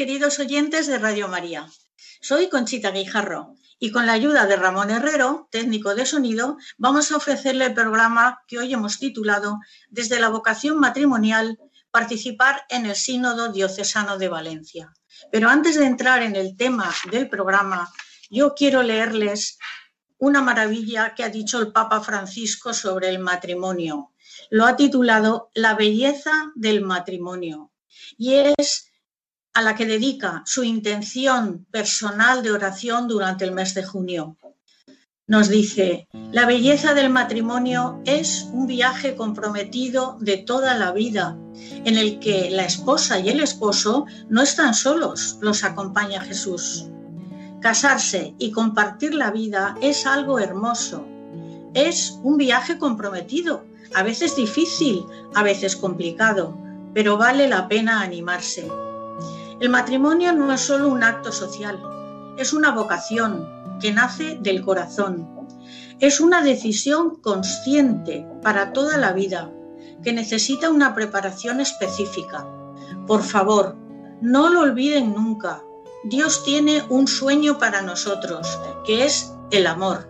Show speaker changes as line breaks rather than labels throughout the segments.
queridos oyentes de Radio María. Soy Conchita Guijarro y con la ayuda de Ramón Herrero, técnico de sonido, vamos a ofrecerle el programa que hoy hemos titulado Desde la vocación matrimonial, participar en el Sínodo Diocesano de Valencia. Pero antes de entrar en el tema del programa, yo quiero leerles una maravilla que ha dicho el Papa Francisco sobre el matrimonio. Lo ha titulado La belleza del matrimonio y es a la que dedica su intención personal de oración durante el mes de junio. Nos dice, la belleza del matrimonio es un viaje comprometido de toda la vida, en el que la esposa y el esposo no están solos, los acompaña Jesús. Casarse y compartir la vida es algo hermoso. Es un viaje comprometido, a veces difícil, a veces complicado, pero vale la pena animarse. El matrimonio no es solo un acto social, es una vocación que nace del corazón. Es una decisión consciente para toda la vida, que necesita una preparación específica. Por favor, no lo olviden nunca. Dios tiene un sueño para nosotros, que es el amor,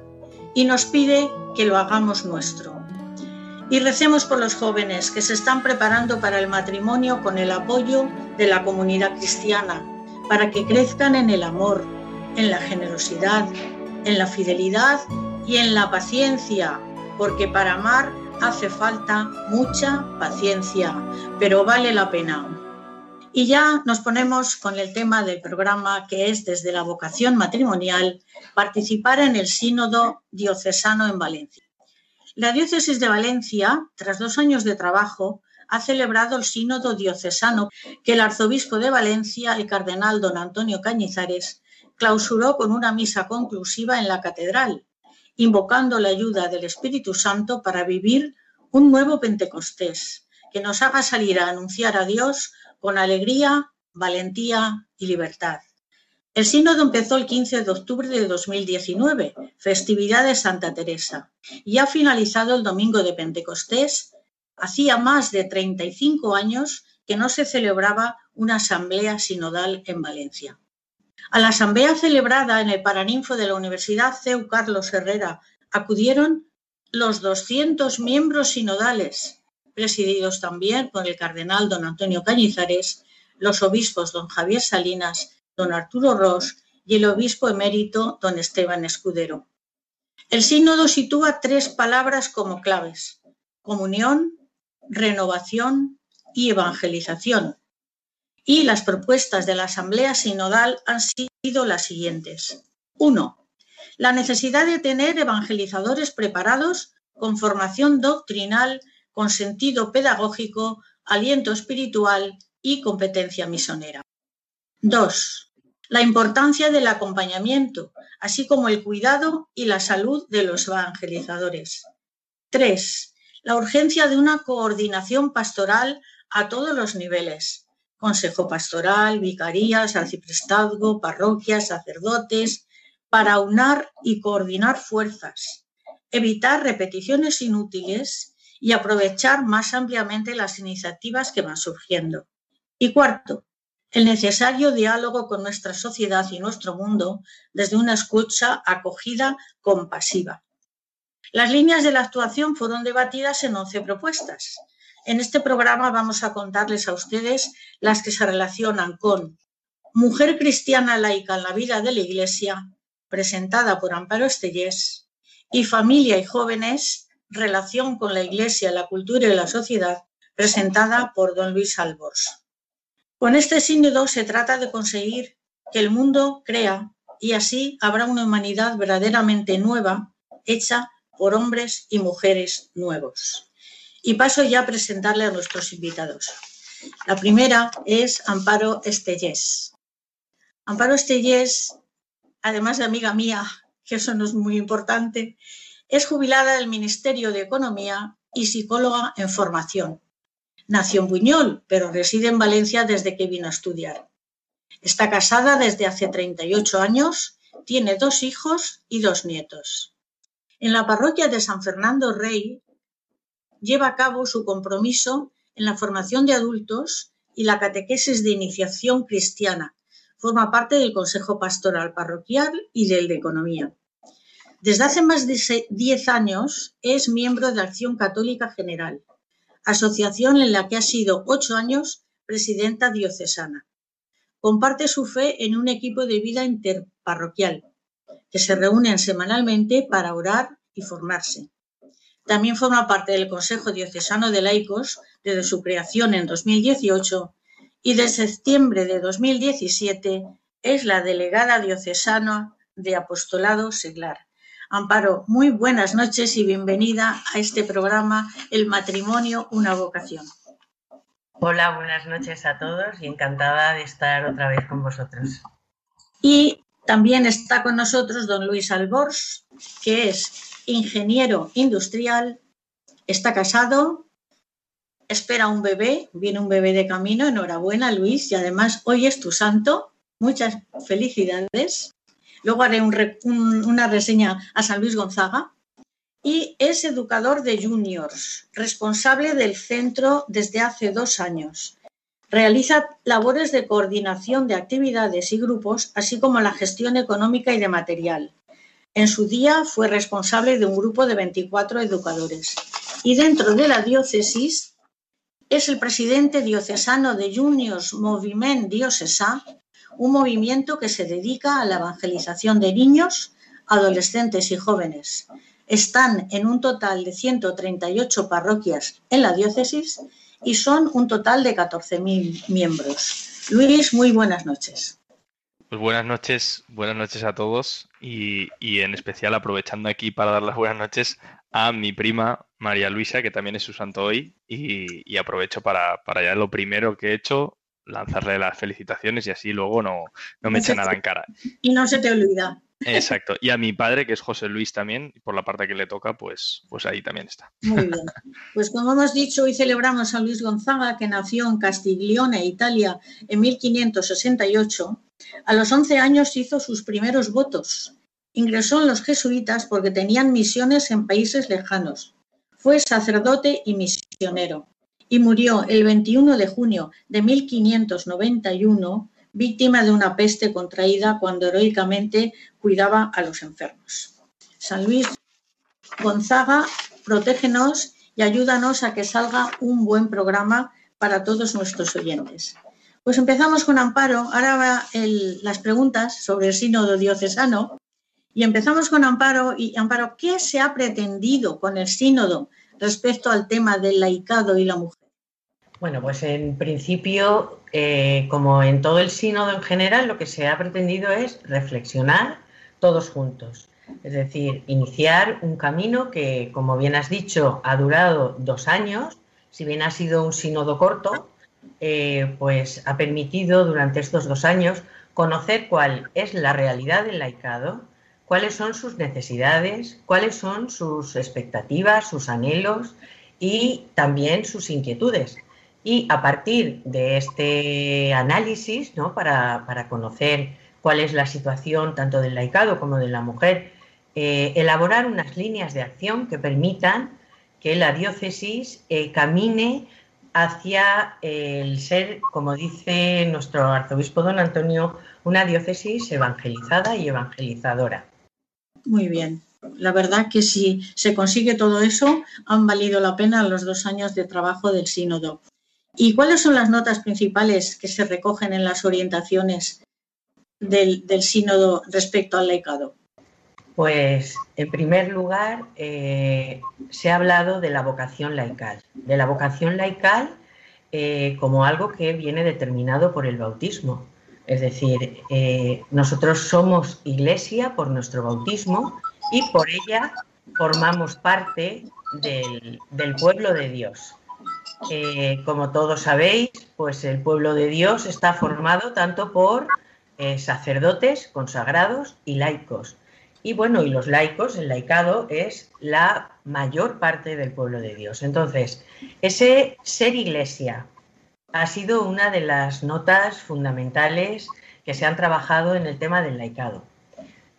y nos pide que lo hagamos nuestro. Y recemos por los jóvenes que se están preparando para el matrimonio con el apoyo de la comunidad cristiana, para que crezcan en el amor, en la generosidad, en la fidelidad y en la paciencia, porque para amar hace falta mucha paciencia, pero vale la pena. Y ya nos ponemos con el tema del programa que es desde la vocación matrimonial, participar en el sínodo diocesano en Valencia. La diócesis de Valencia, tras dos años de trabajo, ha celebrado el sínodo diocesano que el arzobispo de Valencia, el cardenal don Antonio Cañizares, clausuró con una misa conclusiva en la catedral, invocando la ayuda del Espíritu Santo para vivir un nuevo Pentecostés que nos haga salir a anunciar a Dios con alegría, valentía y libertad. El sínodo empezó el 15 de octubre de 2019, festividad de Santa Teresa, y ha finalizado el domingo de Pentecostés. Hacía más de 35 años que no se celebraba una asamblea sinodal en Valencia. A la asamblea celebrada en el Paraninfo de la Universidad CEU Carlos Herrera acudieron los 200 miembros sinodales, presididos también por el cardenal don Antonio Cañizares, los obispos don Javier Salinas, don Arturo Ross y el obispo emérito don Esteban Escudero. El sínodo sitúa tres palabras como claves, comunión, renovación y evangelización. Y las propuestas de la Asamblea Sinodal han sido las siguientes. Uno, La necesidad de tener evangelizadores preparados con formación doctrinal, con sentido pedagógico, aliento espiritual y competencia misionera. Dos, La importancia del acompañamiento, así como el cuidado y la salud de los evangelizadores. Tres, La urgencia de una coordinación pastoral a todos los niveles, consejo pastoral, vicarías, arciprestazgo, parroquias, sacerdotes, para aunar y coordinar fuerzas, evitar repeticiones inútiles y aprovechar más ampliamente las iniciativas que van surgiendo. Y cuarto, el necesario diálogo con nuestra sociedad y nuestro mundo desde una escucha acogida compasiva. Las líneas de la actuación fueron debatidas en 11 propuestas. En este programa vamos a contarles a ustedes las que se relacionan con mujer cristiana laica en la vida de la Iglesia, presentada por Amparo Estellés, y familia y jóvenes, relación con la Iglesia, la cultura y la sociedad, presentada por don Luis Albors. Con este sínodo se trata de conseguir que el mundo crea y así habrá una humanidad verdaderamente nueva, hecha por hombres y mujeres nuevos. Y paso ya a presentarle a nuestros invitados. La primera es Amparo Estellés. Amparo Estellés, además de amiga mía, que eso no es muy importante, es jubilada del Ministerio de Economía y psicóloga en formación. Nació en Buñol, pero reside en Valencia desde que vino a estudiar. Está casada desde hace 38 años, tiene dos hijos y dos nietos. En la parroquia de San Fernando Rey lleva a cabo su compromiso en la formación de adultos y la catequesis de iniciación cristiana. Forma parte del Consejo Pastoral Parroquial y del de Economía. Desde hace más de 10 años es miembro de Acción Católica General, asociación en la que ha sido ocho años presidenta diocesana. Comparte su fe en un equipo de vida interparroquial, que se reúnen semanalmente para orar y formarse. También forma parte del Consejo Diocesano de Laicos desde su creación en 2018 y desde septiembre de 2017 es la delegada diocesana de Apostolado Seglar. Amparo, muy buenas noches y bienvenida a este programa El matrimonio, una vocación.
Hola, buenas noches a todos y encantada de estar otra vez con vosotros.
Y también está con nosotros don Luis Albors, que es ingeniero industrial, está casado, espera un bebé, viene un bebé de camino, enhorabuena Luis, y además hoy es tu santo, muchas felicidades. Luego haré una reseña a San Luis Gonzaga. Y es educador de juniors, responsable del centro desde hace dos años. Realiza labores de coordinación de actividades y grupos, así como la gestión económica y de material. En su día fue responsable de un grupo de 24 educadores. Y dentro de la diócesis es el presidente diocesano de Juniors Moviment Diocesà, un movimiento que se dedica a la evangelización de niños, adolescentes y jóvenes. Están en un total de 138 parroquias en la diócesis y son un total de 14.000 miembros. Luis, muy buenas noches.
Pues buenas noches, buenas noches a todos y, en especial aprovechando aquí para dar las buenas noches a mi prima María Luisa, que también es su santo hoy, y, aprovecho para, para ya lo primero que he hecho, lanzarle las felicitaciones y así luego no, no me echa nada en cara.
Y no se te olvida.
Exacto. Y a mi padre, que es José Luis también, por la parte que le toca, pues, pues ahí también está.
Muy bien. Pues como hemos dicho, hoy celebramos a Luis Gonzaga, que nació en Castiglione, Italia, en 1568. A los 11 años hizo sus primeros votos. Ingresó en los jesuitas porque tenían misiones en países lejanos. Fue sacerdote y misionero y murió el 21 de junio de 1591 víctima de una peste contraída cuando heroicamente cuidaba a los enfermos. San Luis Gonzaga, protégenos y ayúdanos a que salga un buen programa para todos nuestros oyentes. Pues empezamos con Amparo. Ahora va las preguntas sobre el sínodo diocesano. Y empezamos con Amparo. Y Amparo, ¿qué se ha pretendido con el sínodo respecto al tema del laicado y la mujer?
Bueno, pues en principio, eh, como en todo el sínodo en general, lo que se ha pretendido es reflexionar todos juntos. Es decir, iniciar un camino que, como bien has dicho, ha durado dos años. Si bien ha sido un sínodo corto, eh, pues ha permitido durante estos dos años conocer cuál es la realidad del laicado, cuáles son sus necesidades, cuáles son sus expectativas, sus anhelos y también sus inquietudes Y a partir de este análisis, ¿no? para, conocer cuál es la situación tanto del laicado como de la mujer, eh, elaborar unas líneas de acción que permitan que la diócesis eh, camine hacia el ser, como dice nuestro arzobispo don Antonio, una diócesis evangelizada y evangelizadora.
Muy bien. La verdad que si se consigue todo eso, han valido la pena los dos años de trabajo del sínodo. ¿Y cuáles son las notas principales que se recogen en las orientaciones del, sínodo respecto al laicado?
Pues, en primer lugar, eh, se ha hablado de la vocación laical, de la vocación laical eh, como algo que viene determinado por el bautismo. Es decir, eh, nosotros somos iglesia por nuestro bautismo y por ella formamos parte del, pueblo de Dios. Como todos sabéis, pues el pueblo de Dios está formado tanto por sacerdotes consagrados y laicos. Y bueno, y los laicos, el laicado es la mayor parte del pueblo de Dios. Entonces, ese ser iglesia ha sido una de las notas fundamentales que se han trabajado en el tema del laicado.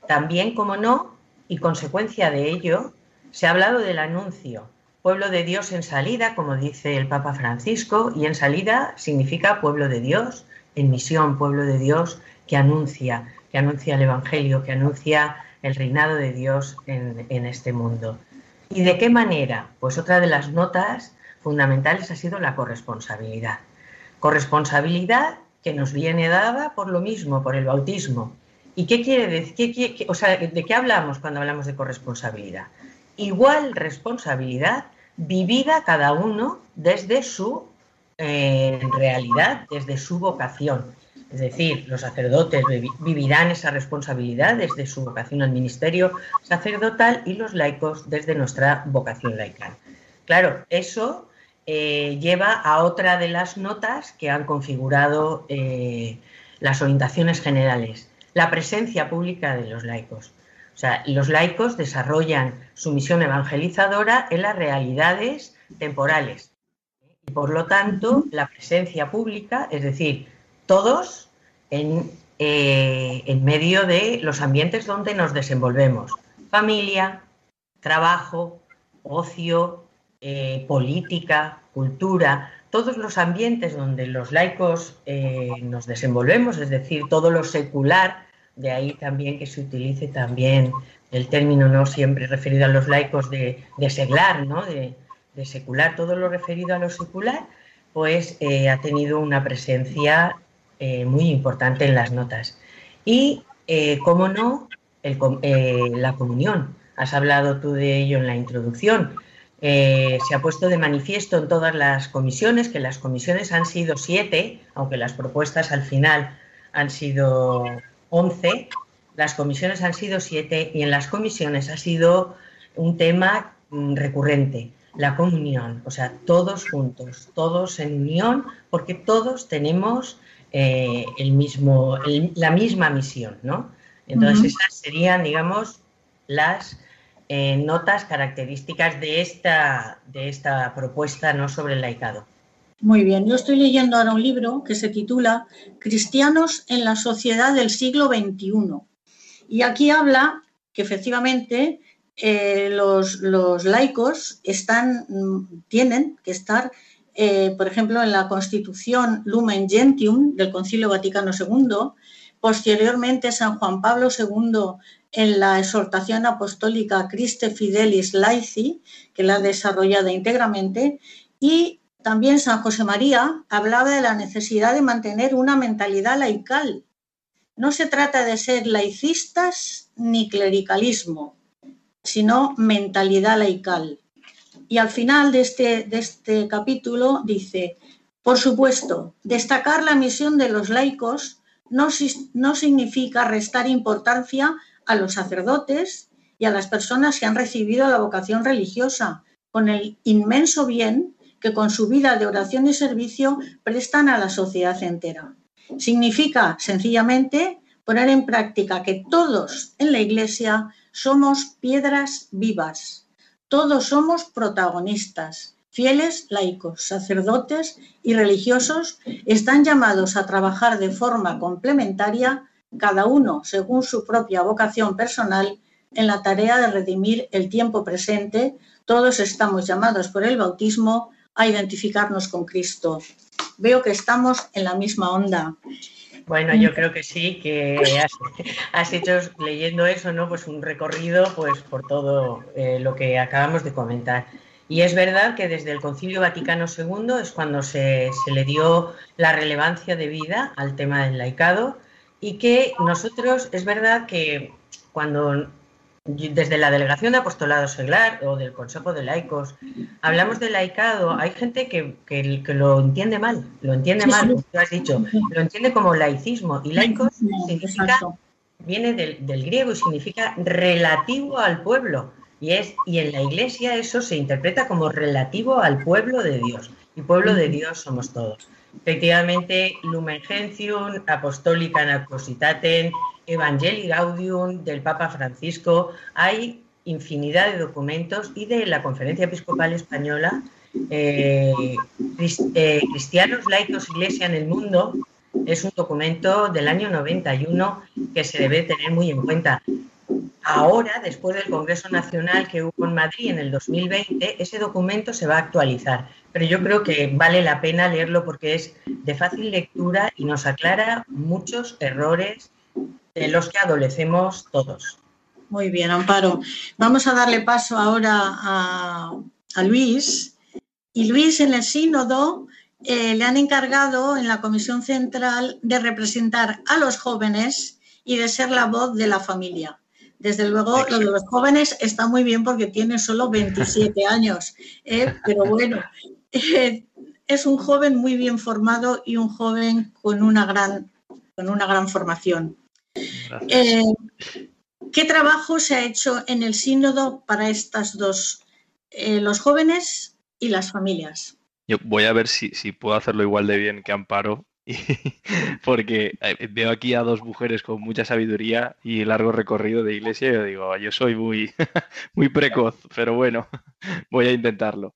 También, como no, y consecuencia de ello, se ha hablado del anuncio. Pueblo de Dios en salida, como dice el Papa Francisco, y en salida significa pueblo de Dios, en misión, pueblo de Dios que anuncia, que anuncia el Evangelio, que anuncia el reinado de Dios en, este mundo. ¿Y de qué manera? Pues otra de las notas fundamentales ha sido la corresponsabilidad. Corresponsabilidad que nos viene dada por lo mismo, por el bautismo. ¿Y qué quiere decir? o sea, ¿de qué hablamos cuando hablamos de corresponsabilidad? Igual responsabilidad vivida cada uno desde su eh, realidad, desde su vocación. Es decir, los sacerdotes vivirán esa responsabilidad desde su vocación al ministerio sacerdotal y los laicos desde nuestra vocación laical. Claro, eso eh, lleva a otra de las notas que han configurado eh, las orientaciones generales, la presencia pública de los laicos. Sea, los laicos desarrollan su misión evangelizadora en las realidades temporales. Y por lo tanto, la presencia pública, es decir, todos eh, en, medio de los ambientes donde nos desenvolvemos. Familia, trabajo, ocio, eh, política, cultura, todos los ambientes donde los laicos eh, nos desenvolvemos, es decir, todo lo secular, de ahí también que se utilice también el término no siempre referido a los laicos de, seglar, ¿no? de, secular, todo lo referido a lo secular, pues ha tenido una presencia eh, muy importante en las notas. Y, eh, cómo no, eh, la comunión. Has hablado tú de ello en la introducción. se ha puesto de manifiesto en todas las comisiones, que las comisiones han sido siete, aunque las propuestas al final han sido once, las comisiones han sido siete y en las comisiones ha sido un tema mm, recurrente, la comunión, o sea, todos juntos, todos en unión, porque todos tenemos eh, el mismo, la misma misión, ¿no? Entonces esas serían, digamos, las eh, notas características de esta, de esta propuesta ¿no? sobre el laicado.
Muy bien, yo estoy leyendo ahora un libro que se titula Cristianos en la sociedad del siglo XXI. Y aquí habla que efectivamente eh, los, laicos están, tienen que estar eh, por ejemplo, en la Constitución Lumen Gentium del Concilio Vaticano II, posteriormente San Juan Pablo II en la exhortación apostólica Christe Fidelis Laici, que la ha desarrollado íntegramente, y también San José María hablaba de la necesidad de mantener una mentalidad laical. No se trata de ser laicistas ni clericalismo, sino mentalidad laical. Y al final de este, de este capítulo dice, por supuesto, destacar la misión de los laicos no, no significa restar importancia a los sacerdotes y a las personas que han recibido la vocación religiosa, con el inmenso bien que con su vida de oración y servicio prestan a la sociedad entera. Significa, sencillamente, poner en práctica que todos en la Iglesia somos piedras vivas, todos somos protagonistas, Fieles, laicos, sacerdotes y religiosos están llamados a trabajar de forma complementaria, cada uno según su propia vocación personal, en la tarea de redimir el tiempo presente. Todos estamos llamados por el bautismo a identificarnos con Cristo. Veo que estamos en la misma onda.
Bueno, yo creo que sí, que has, hecho leyendo eso, ¿no? Pues un recorrido pues por todo eh, lo que acabamos de comentar. Y es verdad que desde el Concilio Vaticano II es cuando se, le dio la relevancia de vida al tema del laicado y que nosotros, es verdad que cuando desde la Delegación de Apostolado Seglar o del Consejo de Laicos hablamos de laicado, hay gente que, lo entiende mal, lo entiende mal, como tú has dicho, lo entiende como laicismo y laicos significa, viene del, del griego y significa relativo al pueblo. Y, es, y en la iglesia eso se interpreta como relativo al pueblo de Dios. Y pueblo de Dios somos todos. Efectivamente, Lumen Gentium, Apostolica Nacositatem, Evangelii Gaudium del Papa Francisco, hay infinidad de documentos y de la Conferencia Episcopal Española, eh, eh, Cristianos, Laicos, Iglesia en el Mundo, es un documento del año 91 que se debe tener muy en cuenta. Ahora, después del Congreso Nacional que hubo en Madrid en el 2020, ese documento se va a actualizar, pero yo creo que vale la pena leerlo porque es de fácil lectura y nos aclara muchos errores de los que adolecemos todos.
Muy bien, Amparo. Vamos a darle paso ahora a, Luis. Y Luis en el sínodo eh, le han encargado en la Comisión Central de representar a los jóvenes y de ser la voz de la familia. Desde luego, lo de los jóvenes está muy bien porque tiene solo 27 años, ¿eh? pero bueno, eh, es un joven muy bien formado y un joven con una gran, con una gran formación. Eh, ¿Qué trabajo se ha hecho en el sínodo para estas dos, los jóvenes y las familias?
Yo voy a ver si, si puedo hacerlo igual de bien que Amparo porque eh, veo aquí a dos mujeres con mucha sabiduría y largo recorrido de iglesia y yo digo, yo soy muy, muy precoz, pero bueno, voy a intentarlo.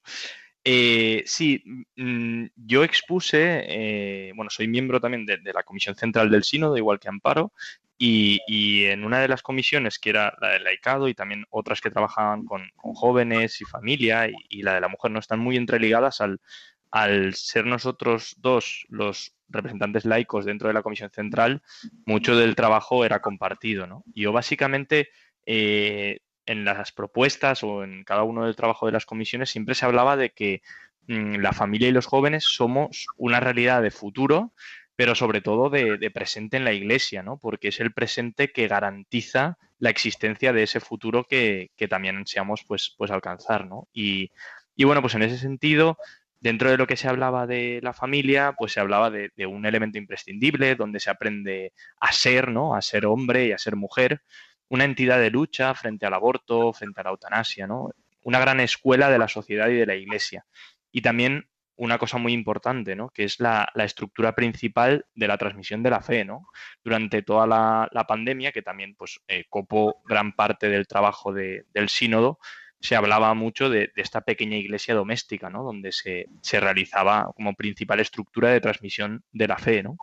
Eh, sí, mm, yo expuse, eh, bueno, soy miembro también de, la Comisión Central del Sínodo, igual que Amparo, y, en una de las comisiones, que era la del laicado y también otras que trabajaban con, jóvenes y familia, y, la de la mujer, no están muy entreligadas al, al ser nosotros dos los representantes laicos dentro de la Comisión Central, mucho del trabajo era compartido. ¿no? Yo básicamente eh, en las propuestas o en cada uno del trabajo de las comisiones siempre se hablaba de que mm, la familia y los jóvenes somos una realidad de futuro, pero sobre todo de, presente en la iglesia, ¿no? porque es el presente que garantiza la existencia de ese futuro que, también ansiamos pues, pues alcanzar. ¿no? Y, y bueno, pues en ese sentido, Dentro de lo que se hablaba de la familia, pues se hablaba de, un elemento imprescindible donde se aprende a ser, ¿no? A ser hombre y a ser mujer, una entidad de lucha frente al aborto, frente a la eutanasia, ¿no? Una gran escuela de la sociedad y de la iglesia. Y también una cosa muy importante, ¿no? Que es la, estructura principal de la transmisión de la fe, ¿no? Durante toda la, pandemia, que también, pues, eh, copó gran parte del trabajo del sínodo, se hablaba mucho de, esta pequeña iglesia doméstica, ¿no? Donde se, realizaba como principal estructura de transmisión de la fe, ¿no?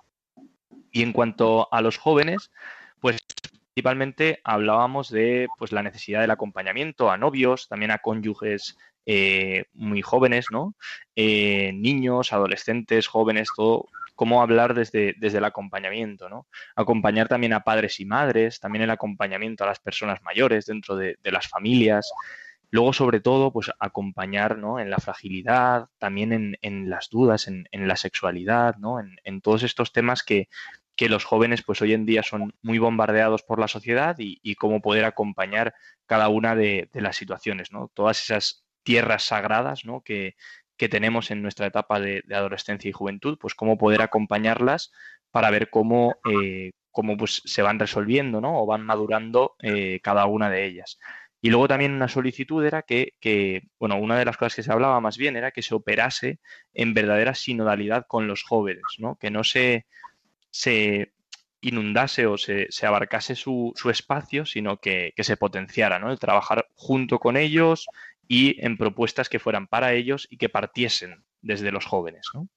Y en cuanto a los jóvenes, principalmente hablábamos de pues, la necesidad del acompañamiento a novios, también a cónyuges eh, muy jóvenes, ¿no? Eh, niños, adolescentes, jóvenes, todo, cómo hablar desde, desde el acompañamiento, ¿no? Acompañar también a padres y madres, también el acompañamiento a las personas mayores dentro de, de las familias, Luego, sobre todo, pues acompañar ¿no? en la fragilidad, también en, las dudas, en, la sexualidad, ¿no? en, todos estos temas que, los jóvenes pues hoy en día son muy bombardeados por la sociedad y, cómo poder acompañar cada una de, las situaciones, ¿no? Todas esas tierras sagradas ¿no? que, tenemos en nuestra etapa de, adolescencia y juventud, pues cómo poder acompañarlas para ver cómo, eh, cómo pues, se van resolviendo ¿no? o van madurando eh, cada una de ellas. Y luego también una solicitud era que, bueno, una de las cosas que se hablaba más bien era que se operase en verdadera sinodalidad con los jóvenes, ¿no? Que no se, se inundase o se, abarcase su, espacio, sino que, se potenciara, ¿no? El trabajar junto con ellos y en propuestas que fueran para ellos y que partiesen desde los jóvenes. ¿no?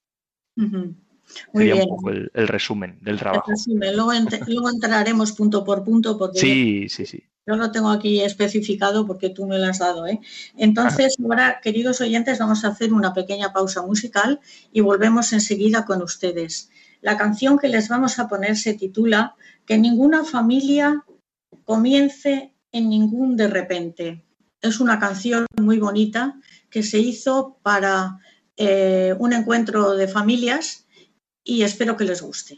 Muy
Sería
bien.
un poco el, el resumen del trabajo.
Luego, ent- luego entraremos punto por punto porque
Sí, sí, sí.
yo lo tengo aquí especificado porque tú me lo has dado. ¿eh? Entonces, ahora, queridos oyentes, vamos a hacer una pequeña pausa musical y volvemos enseguida con ustedes. La canción que les vamos a poner se titula Que ninguna familia comience en ningún de repente. Es una canción muy bonita que se hizo para eh, un encuentro de familias y espero que les guste.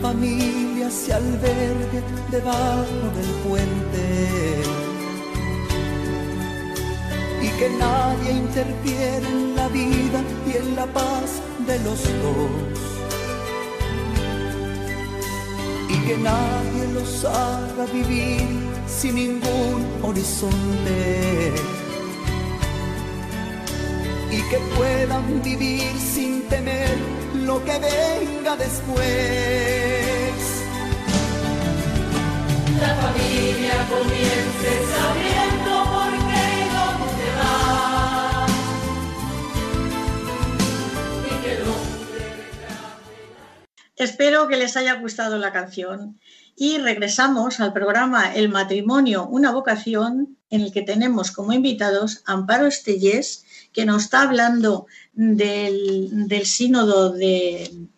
Familia se albergue debajo del puente. Y que nadie interfiera en la vida y en la paz de los dos. Y que nadie los haga vivir sin ningún horizonte. Y que puedan vivir sin temer lo que venga después.
La familia comience sabiendo por qué y dónde va. Y que el hombre
Espero que les haya gustado la canción y regresamos al programa El matrimonio, una vocación, en el que tenemos como invitados a Amparo Estellés, que nos está hablando del, sínodo de-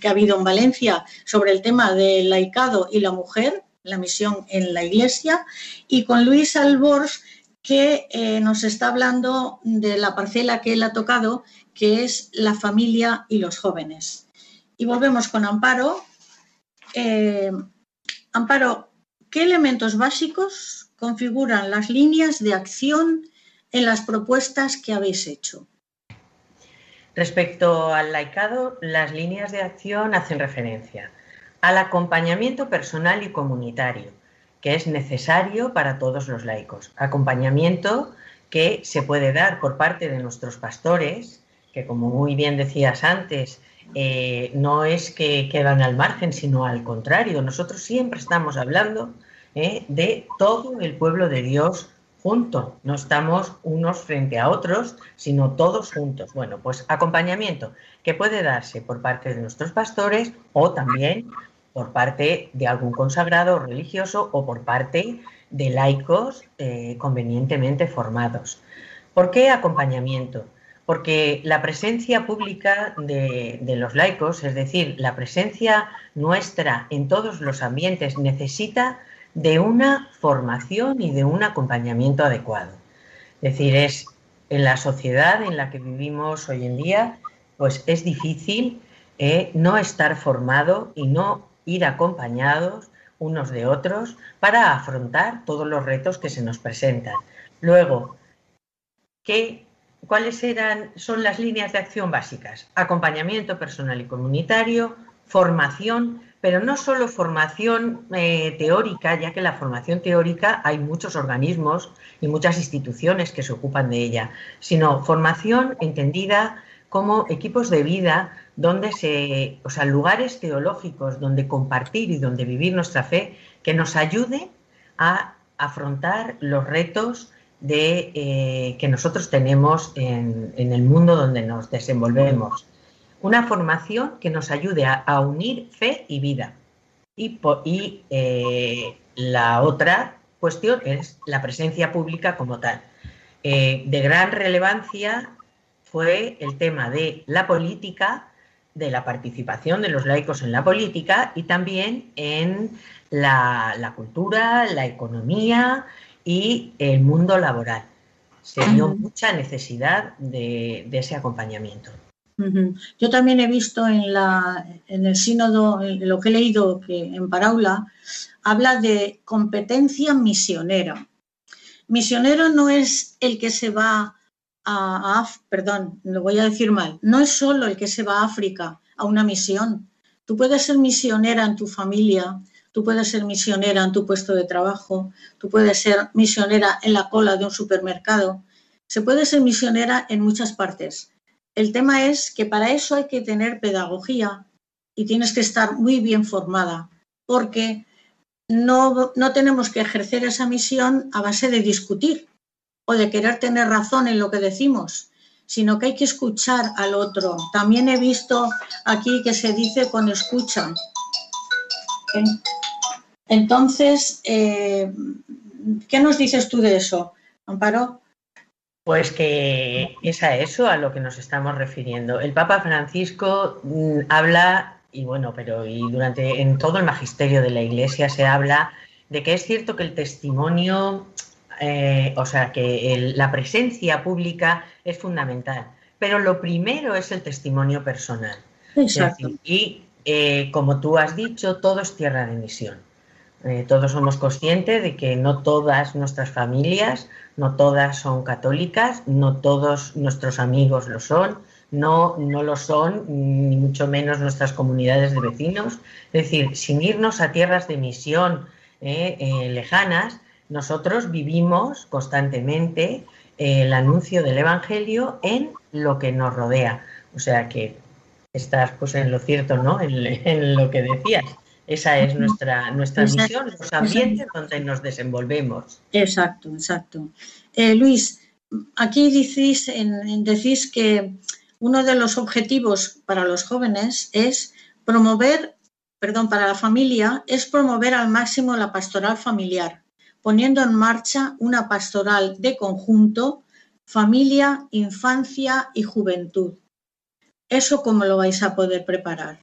que ha habido en Valencia sobre el tema del laicado y la mujer, la misión en la iglesia, y con Luis Albors, que eh, nos está hablando de la parcela que él ha tocado, que es la familia y los jóvenes. Y volvemos con Amparo. Eh, Amparo, ¿qué elementos básicos configuran las líneas de acción en las propuestas que habéis hecho?
Respecto al laicado, las líneas de acción hacen referencia al acompañamiento personal y comunitario, que es necesario para todos los laicos. Acompañamiento que se puede dar por parte de nuestros pastores, que como muy bien decías antes, eh, no es que quedan al margen, sino al contrario. Nosotros siempre estamos hablando eh, de todo el pueblo de Dios junto. No estamos unos frente a otros, sino todos juntos. Bueno, pues acompañamiento que puede darse por parte de nuestros pastores o también por parte de algún consagrado religioso o por parte de laicos eh, convenientemente formados. ¿Por qué acompañamiento? Porque la presencia pública de, de, los laicos, es decir, la presencia nuestra en todos los ambientes, necesita de una formación y de un acompañamiento adecuado. Es decir, es en la sociedad en la que vivimos hoy en día, pues es difícil eh, no estar formado y no ir acompañados unos de otros para afrontar todos los retos que se nos presentan. Luego, ¿qué, ¿cuáles eran, son las líneas de acción básicas? Acompañamiento personal y comunitario, formación, pero no solo formación eh, teórica, ya que la formación teórica hay muchos organismos y muchas instituciones que se ocupan de ella, sino formación entendida como equipos de vida donde se, o sea, lugares teológicos donde compartir y donde vivir nuestra fe que nos ayude a afrontar los retos de, eh, que nosotros tenemos en, en, el mundo donde nos desenvolvemos. Una formación que nos ayude a, a unir fe y vida. Y, y eh, la otra cuestión es la presencia pública como tal. Eh, de gran relevancia fue el tema de la política, de la participación de los laicos en la política y también en la, la cultura, la economía y el mundo laboral. Se vio mucha necesidad de, de ese acompañamiento.
Yo también he visto en, el sínodo, en lo que he leído que en Paraula, habla de competencia misionera. Misionero no es el que se va a, perdón, lo voy a decir mal, no es solo el que se va a África a una misión. Tú puedes ser misionera en tu familia, tú puedes ser misionera en tu puesto de trabajo, tú puedes ser misionera en la cola de un supermercado. Se puede ser misionera en muchas partes. El tema es que para eso hay que tener pedagogía y tienes que estar muy bien formada, porque no, no, tenemos que ejercer esa misión a base de discutir o de querer tener razón en lo que decimos, sino que hay que escuchar al otro. También he visto aquí que se dice con escucha. Entonces, eh, ¿qué nos dices tú de eso, Amparo?
Pues que es a eso a lo que nos estamos refiriendo. El Papa Francisco mmm, habla, y bueno, pero y durante en todo el magisterio de la Iglesia se habla de que es cierto que el testimonio, eh, o sea, que el, la presencia pública es fundamental, pero lo primero es el testimonio personal.
Exacto.
Decir, y eh, como tú has dicho, todo es tierra de misión. Eh, todos somos conscientes de que no todas nuestras familias, no todas son católicas, no todos nuestros amigos lo son, no, no lo son, ni mucho menos nuestras comunidades de vecinos. Es decir, sin irnos a tierras de misión eh, eh, lejanas, nosotros vivimos constantemente el anuncio del Evangelio en lo que nos rodea. O sea que estás pues en lo cierto, ¿no? En lo que decías. Esa es nuestra, nuestra exacto, misión, los ambientes exacto. donde nos desenvolvemos.
Exacto, exacto. Eh, Luis, aquí decís, en, decís que uno de los objetivos para los jóvenes es promover, perdón, para la familia, es promover al máximo la pastoral familiar, poniendo en marcha una pastoral de conjunto, familia, infancia y juventud. ¿Eso cómo lo vais a poder preparar?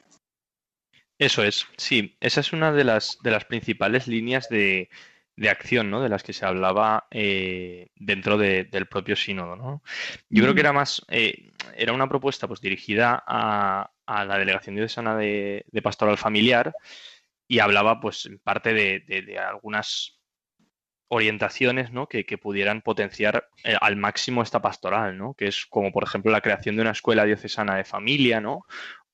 Eso es, sí, esa es una de las, de las principales líneas de, de acción, ¿no? De las que se hablaba eh, dentro de, del propio sínodo, ¿no? Yo mm. creo que era más, eh, era una propuesta pues dirigida a, a la Delegación Diocesana de, de, Pastoral Familiar y hablaba pues en parte de, de algunas orientaciones ¿no? que, que, pudieran potenciar eh, al máximo esta pastoral, ¿no? que es como por ejemplo la creación de una escuela diocesana de familia, ¿no?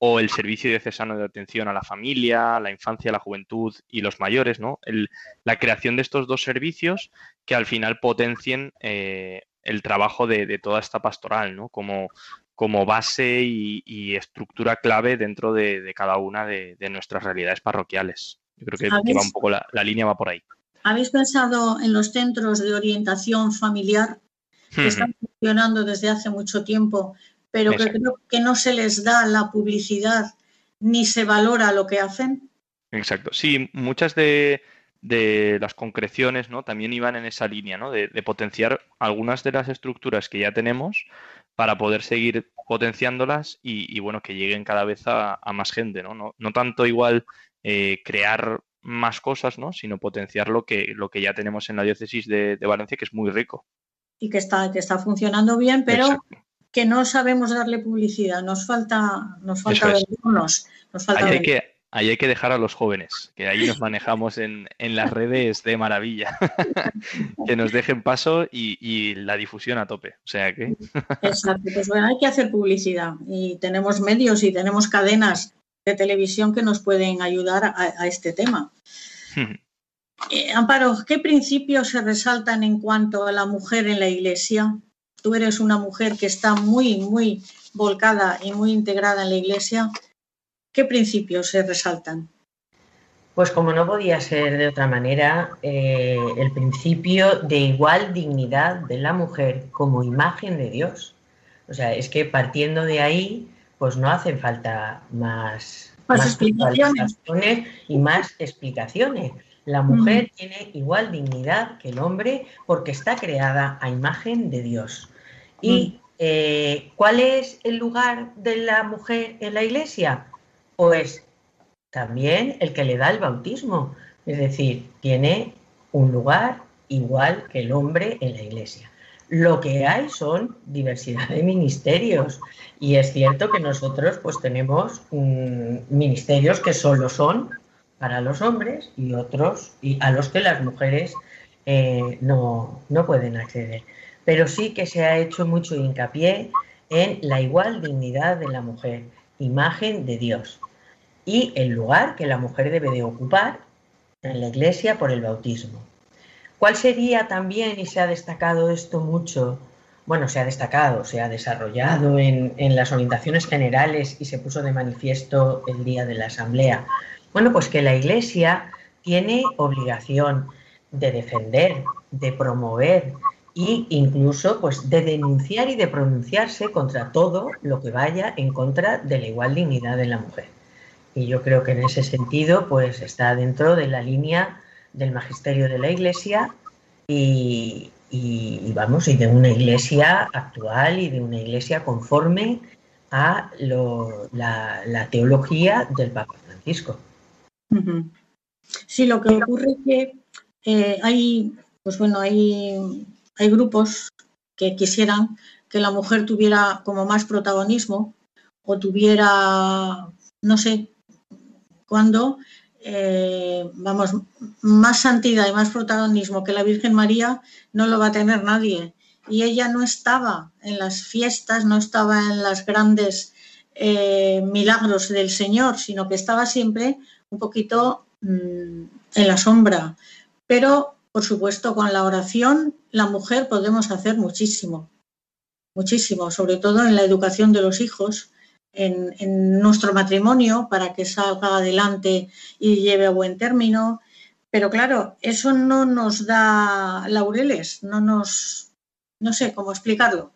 O el servicio diocesano de atención a la familia, la infancia, la juventud y los mayores, ¿no? El, la creación de estos dos servicios que al final potencien eh, el trabajo de, de, toda esta pastoral, ¿no? Como, como base y, y, estructura clave dentro de, de cada una de, nuestras realidades parroquiales. Yo creo que, que va un poco la, la, línea va por ahí.
¿Habéis pensado en los centros de orientación familiar que están funcionando desde hace mucho tiempo, pero que creo que no se les da la publicidad ni se valora lo que hacen.
Exacto. Sí, muchas de, de las concreciones ¿no? también iban en esa línea, ¿no? De, de, potenciar algunas de las estructuras que ya tenemos para poder seguir potenciándolas y, y bueno, que lleguen cada vez a, a más gente, ¿no? No, no tanto igual eh, crear más cosas, ¿no? Sino potenciar lo que, lo que ya tenemos en la diócesis de, de Valencia, que es muy rico.
Y que está, que está funcionando bien, pero Exacto que no sabemos darle publicidad, nos falta, nos falta nos falta
ahí, hay que, ahí hay que dejar a los jóvenes, que ahí nos manejamos en, en las redes de maravilla, que nos dejen paso y, y, la difusión a tope. O sea que.
Exacto, pues bueno, hay que hacer publicidad y tenemos medios y tenemos cadenas de televisión que nos pueden ayudar a, a este tema. eh, Amparo, ¿qué principios se resaltan en cuanto a la mujer en la iglesia? Tú eres una mujer que está muy, muy volcada y muy integrada en la iglesia, ¿qué principios se resaltan?
Pues como no podía ser de otra manera, eh, el principio de igual dignidad de la mujer como imagen de Dios. O sea, es que partiendo de ahí, pues no hacen falta más,
más explicaciones
y más explicaciones. La mujer mm. tiene igual dignidad que el hombre porque está creada a imagen de Dios. ¿Y mm. eh, cuál es el lugar de la mujer en la iglesia? Pues también el que le da el bautismo. Es decir, tiene un lugar igual que el hombre en la iglesia. Lo que hay son diversidad de ministerios y es cierto que nosotros pues tenemos mm, ministerios que solo son para los hombres y otros y a los que las mujeres eh, no, no pueden acceder. Pero sí que se ha hecho mucho hincapié en la igual dignidad de la mujer, imagen de Dios y el lugar que la mujer debe de ocupar en la iglesia por el bautismo. ¿Cuál sería también, y se ha destacado esto mucho, bueno, se ha destacado, se ha desarrollado en, las orientaciones generales y se puso de manifiesto el día de la asamblea? Bueno, pues que la iglesia tiene obligación de defender, de promover e incluso pues de denunciar y de pronunciarse contra todo lo que vaya en contra de la igual dignidad de la mujer. Y yo creo que en ese sentido, pues está dentro de la línea del magisterio de la Iglesia y, vamos, y de una iglesia actual y de una iglesia conforme a la, teología del Papa Francisco.
Sí, lo que ocurre es que eh, hay, pues bueno, hay, hay grupos que quisieran que la mujer tuviera como más protagonismo o tuviera, no sé, cuando, eh, vamos, más santidad y más protagonismo que la Virgen María no lo va a tener nadie. Y ella no estaba en las fiestas, no estaba en los grandes eh, milagros del Señor, sino que estaba siempre un poquito mm, en la sombra. Pero, por supuesto, con la oración, la mujer podemos hacer muchísimo, muchísimo, sobre todo en la educación de los hijos, en, nuestro matrimonio para que salga adelante y lleve a buen término. Pero claro, eso no nos da laureles, no nos, no sé cómo explicarlo.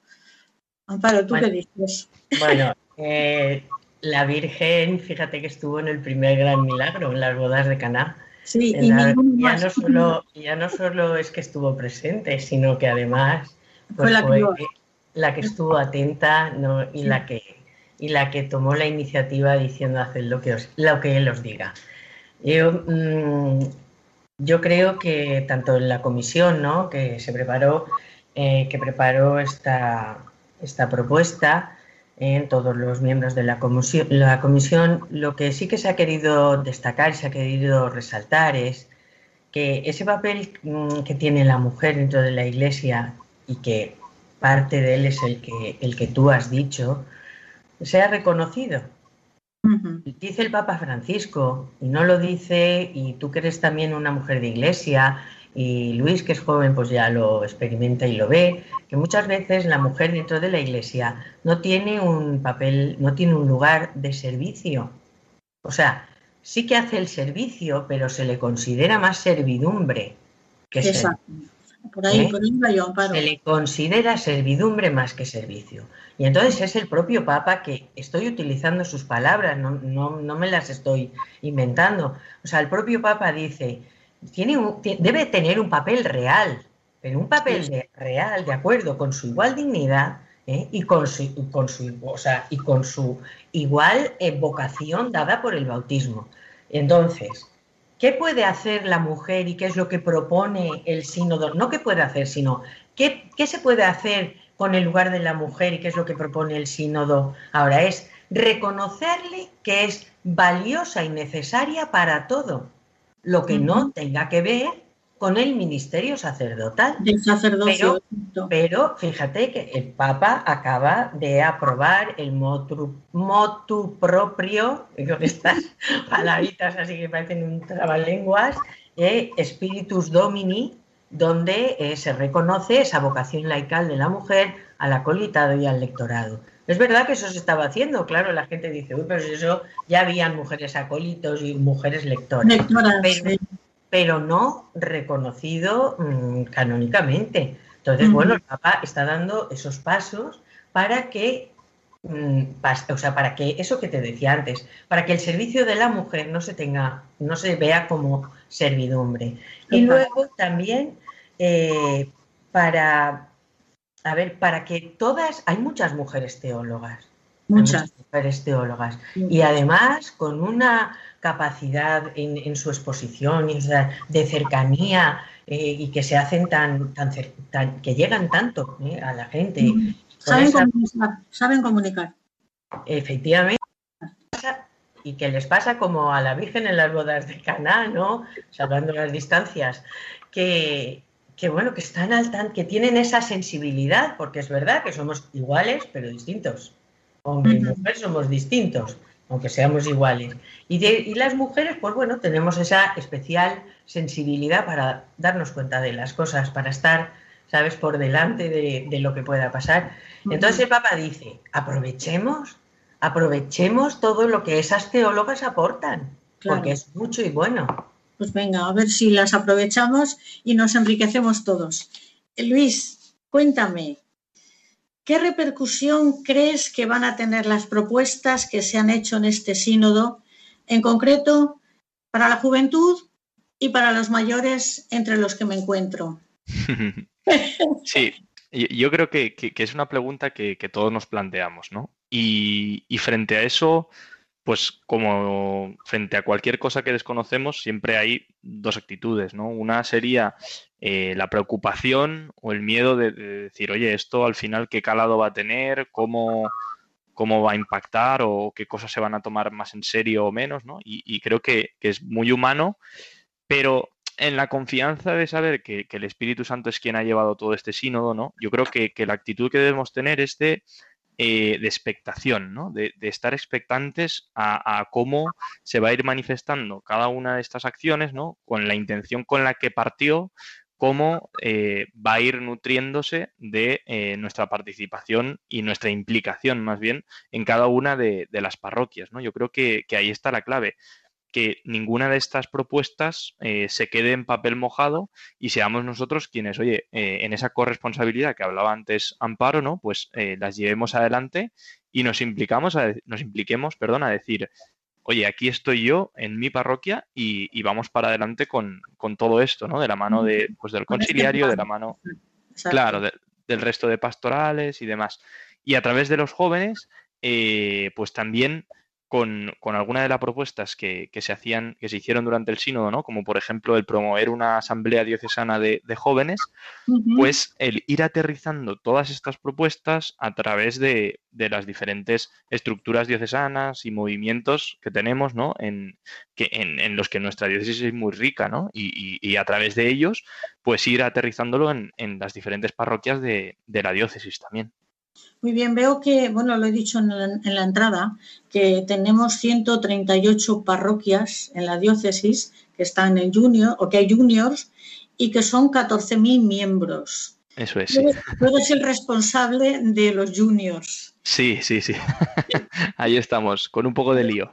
Amparo, ¿tú qué dices?
Bueno, eh, la Virgen, fíjate que estuvo en el primer gran milagro, en las bodas de Caná.
Sí,
y ya, no solo, ya no solo es que estuvo presente, sino que además fue, la, pues, que la, que estuvo atenta y la que y la que tomó la iniciativa diciendo hacer lo que, lo que él os diga. Yo, mm, yo creo que tanto en la comisión ¿no? que se preparó, eh, que preparó esta, esta propuesta, en todos los miembros de la comisión, la comisión, lo que sí que se ha querido destacar se ha querido resaltar es que ese papel mm, que tiene la mujer dentro de la iglesia y que parte de él es el que, el que tú has dicho, sea reconocido. Dice el Papa Francisco, y no lo dice, y tú que eres también una mujer de iglesia, y Luis, que es joven, pues ya lo experimenta y lo ve, que muchas veces la mujer dentro de la iglesia no tiene un papel, no tiene un lugar de servicio. O sea, sí que hace el servicio, pero se le considera más servidumbre que
Exacto. Por ahí,
¿Eh? Se le considera servidumbre más que servicio. Y entonces es el propio Papa que estoy utilizando sus palabras, no, no, me las estoy inventando. O sea, el propio Papa dice, tiene debe tener un papel real, pero un papel real, de acuerdo, con su igual dignidad ¿eh? y, con su, con su, y con su igual vocación dada por el bautismo. Entonces, ¿Qué puede hacer la mujer y qué es lo que propone el sínodo? No qué puede hacer, sino qué, qué se puede hacer con el lugar de la mujer y qué es lo que propone el sínodo ahora. Es reconocerle que es valiosa y necesaria para todo, lo que no tenga que ver con el ministerio sacerdotal.
sacerdocio.
Pero, fíjate que el Papa acaba de aprobar el motu, motu propio, con estas palabritas así que parecen un trabalenguas, eh, Spiritus Domini, donde eh, se reconoce esa vocación laical de la mujer al acolitado y al lectorado. Es verdad que eso se estaba haciendo, claro, la gente dice, uy, pero eso ya habían mujeres acólitos y mujeres lectoras.
Lectoras,
pero,
sí.
pero no reconocido mm, canónicamente. Entonces, bueno, el Papa está dando esos pasos para que, mm, pas- o sea, para que eso que te decía antes, para que el servicio de la mujer no se tenga, no se vea como servidumbre. Y luego también eh, para, a ver, para que todas, hay muchas mujeres teólogas.
Muchas.
mujeres teólogas. Y además con una capacidad en, en su exposición y, o sea, de cercanía eh, y que se hacen tan, tan, que llegan tanto eh, a la gente. Con
Saben
esa-
comunicar, saben comunicar.
efectivamente y que les pasa como a la Virgen en las bodas de Caná, ¿no? Salvando las distancias, que, que bueno, que están al tan, que tienen esa sensibilidad, porque es verdad que somos iguales, pero distintos. Hombre y mujer somos distintos, aunque seamos iguales. Y, de- y las mujeres, pues bueno, tenemos esa especial sensibilidad para darnos cuenta de las cosas, para estar, ¿sabes?, por delante de, de lo que pueda pasar. Entonces el Papa dice, aprovechemos, aprovechemos todo lo que esas teólogas aportan,
Claro.
porque es mucho y bueno.
Pues venga, a ver si las aprovechamos y nos enriquecemos todos. Eh, Luis, cuéntame, ¿qué repercusión crees que van a tener las propuestas que se han hecho en este sínodo, en concreto para la juventud y para los mayores entre los que me encuentro?
Sí, yo creo que, es una pregunta que, todos nos planteamos, ¿no? Y frente a eso, pues como frente a cualquier cosa que desconocemos, siempre hay dos actitudes, ¿no? Una sería eh, la preocupación o el miedo de, de decir, oye, esto al final qué calado va a tener, cómo, cómo va a impactar o qué cosas se van a tomar más en serio o menos, ¿no? Y, creo que, es muy humano, pero en la confianza de saber que, que el Espíritu Santo es quien ha llevado todo este sínodo, ¿no? Yo creo que, que la actitud que debemos tener es de, eh, de expectación, ¿no? De, estar expectantes a, cómo se va a ir manifestando cada una de estas acciones, ¿no? Con la intención con la que partió, cómo eh, va a ir nutriéndose de eh, nuestra participación y nuestra implicación, más bien, en cada una de, las parroquias, ¿no? Yo creo que ahí está la clave que ninguna de estas propuestas eh, se quede en papel mojado y seamos nosotros quienes, oye, eh, en esa corresponsabilidad que hablaba antes Amparo, ¿no? Pues eh, las llevemos adelante y nos implicamos, a, nos impliquemos, perdón, a decir, oye, aquí estoy yo en mi parroquia y, y vamos para adelante con, con, todo esto, ¿no? De la mano de, pues, del conciliario, de la mano, claro, de, del resto de pastorales y demás. Y a través de los jóvenes, eh, pues también con, con alguna de las propuestas que, que, se hacían, que se hicieron durante el sínodo, ¿no? Como por ejemplo el promover una asamblea diocesana de, de jóvenes, uh -huh. pues el ir aterrizando todas estas propuestas a través de, de, las diferentes estructuras diocesanas y movimientos que tenemos, ¿no? En, que, en, en los que nuestra diócesis es muy rica, ¿no? Y, y, y a través de ellos, pues ir aterrizándolo en, en las diferentes parroquias de, de la diócesis también.
Muy bien, veo que, bueno, lo he dicho en la, en la, entrada, que tenemos 138 parroquias en la diócesis que están en junior o que hay juniors y que son 14.000 miembros.
Eso es.
Sí. Tú eres el responsable de los juniors.
Sí, sí, sí. Ahí estamos, con un poco de lío.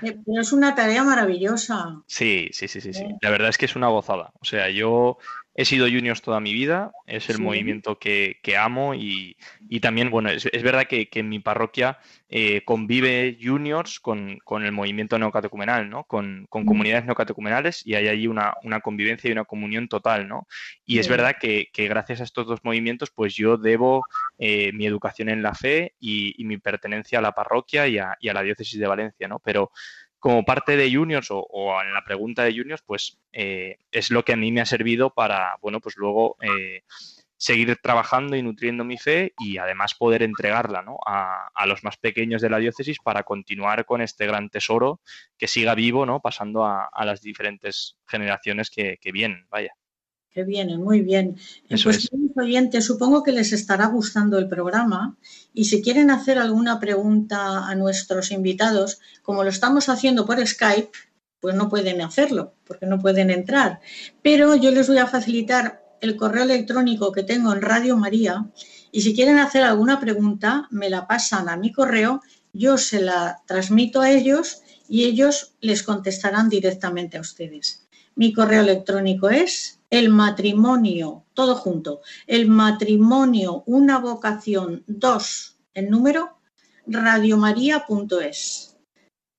Pero es una tarea maravillosa.
Sí, sí, sí, sí, sí. La verdad es que es una gozada. O sea, yo he sido juniors toda mi vida, es el sí. movimiento que, que amo y, y, también, bueno, es, es verdad que, que, en mi parroquia eh, convive juniors con, con, el movimiento neocatecumenal, ¿no? Con, con, comunidades neocatecumenales y hay allí una, una, convivencia y una comunión total, ¿no? Y sí. es verdad que, que, gracias a estos dos movimientos, pues yo debo eh, mi educación en la fe y, y, mi pertenencia a la parroquia y a, y a la diócesis de Valencia, ¿no? Pero como parte de juniors o, en la pregunta de juniors, pues eh, es lo que a mí me ha servido para, bueno, pues luego eh, seguir trabajando y nutriendo mi fe y además poder entregarla ¿no? a, a, los más pequeños de la diócesis para continuar con este gran tesoro que siga vivo, ¿no? Pasando a, a las diferentes generaciones que, que vienen, vaya
que vienen, muy bien.
Eso
pues,
es.
oyentes, supongo que les estará gustando el programa y si quieren hacer alguna pregunta a nuestros invitados, como lo estamos haciendo por Skype, pues no pueden hacerlo porque no pueden entrar. Pero yo les voy a facilitar el correo electrónico que tengo en Radio María Y si quieren hacer alguna pregunta, me la pasan a mi correo, yo se la transmito a ellos y ellos les contestarán directamente a ustedes. Mi correo electrónico es el matrimonio, todo junto, el matrimonio, una vocación, dos, en número, radiomaria.es.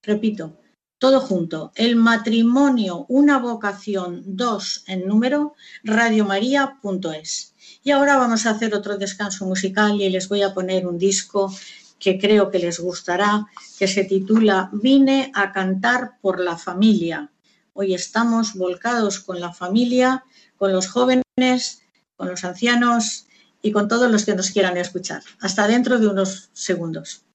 Repito, todo junto, el matrimonio, una vocación, dos, en número, radiomaria.es. Y ahora vamos a hacer otro descanso musical y les voy a poner un disco que creo que les gustará, que se titula Vine a cantar por la familia. Hoy estamos volcados con la familia, con los jóvenes, con los ancianos y con todos los que nos quieran escuchar. Hasta dentro de unos segundos.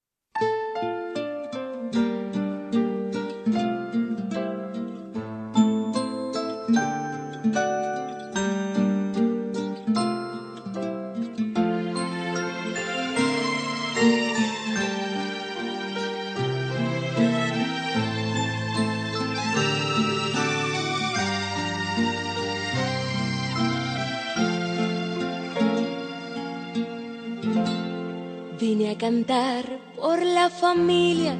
Familia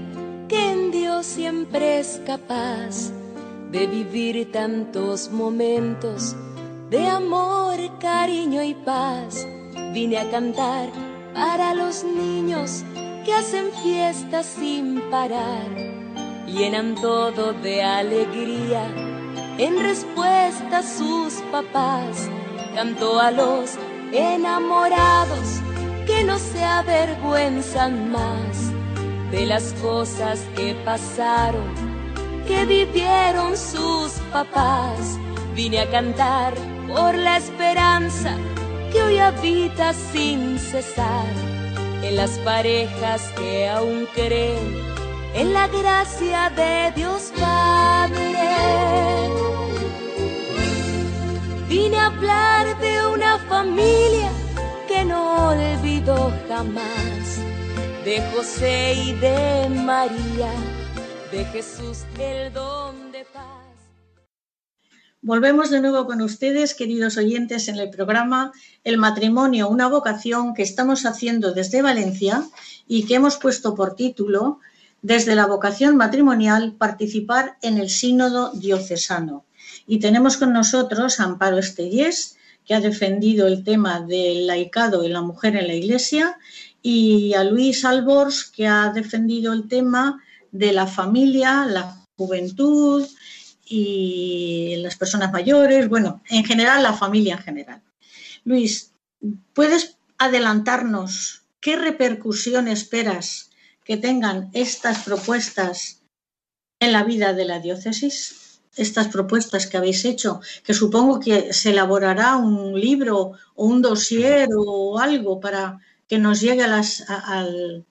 que en Dios siempre es capaz de vivir tantos momentos de amor, cariño y paz. Vine a cantar para los niños que hacen fiestas sin parar, llenan todo de alegría. En respuesta a sus papás, canto a los enamorados que no se avergüenzan más de las cosas que pasaron, que vivieron sus papás. Vine a cantar por la esperanza que hoy habita sin cesar en las parejas que aún creen en la gracia de Dios Padre. Vine a hablar de una familia que no olvido jamás, de José y de María, de Jesús el don de paz.
Volvemos de nuevo con ustedes, queridos oyentes, en el programa El matrimonio, una vocación que estamos haciendo desde Valencia y que hemos puesto por título Desde la vocación matrimonial, participar en el sínodo diocesano. Y tenemos con nosotros a Amparo Estellés, que ha defendido el tema del laicado y la mujer en la iglesia, y a Luis Albors, que ha defendido el tema de la familia, la juventud y las personas mayores, bueno, en general la familia en general. Luis, ¿puedes adelantarnos qué repercusión esperas que tengan estas propuestas en la vida de la diócesis? Estas propuestas que habéis hecho, que supongo que se elaborará un libro o un dossier o algo para que nos llegue a, las, a, al-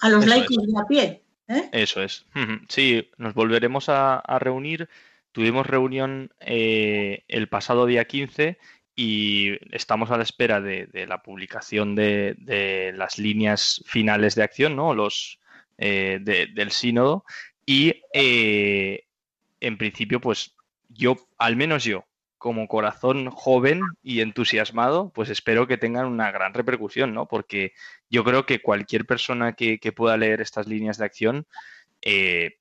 a los laicos de a pie. ¿eh?
Eso es. Sí, nos volveremos a, a reunir. Tuvimos reunión eh, el pasado día 15 y estamos a la espera de, de la publicación de, de las líneas finales de acción, ¿no? Los eh, de- del sínodo. Y eh, en principio, pues yo, al menos yo, como corazón joven y entusiasmado, pues espero que tengan una gran repercusión, ¿no? Porque yo creo que cualquier persona que, pueda leer estas líneas de acción, eh,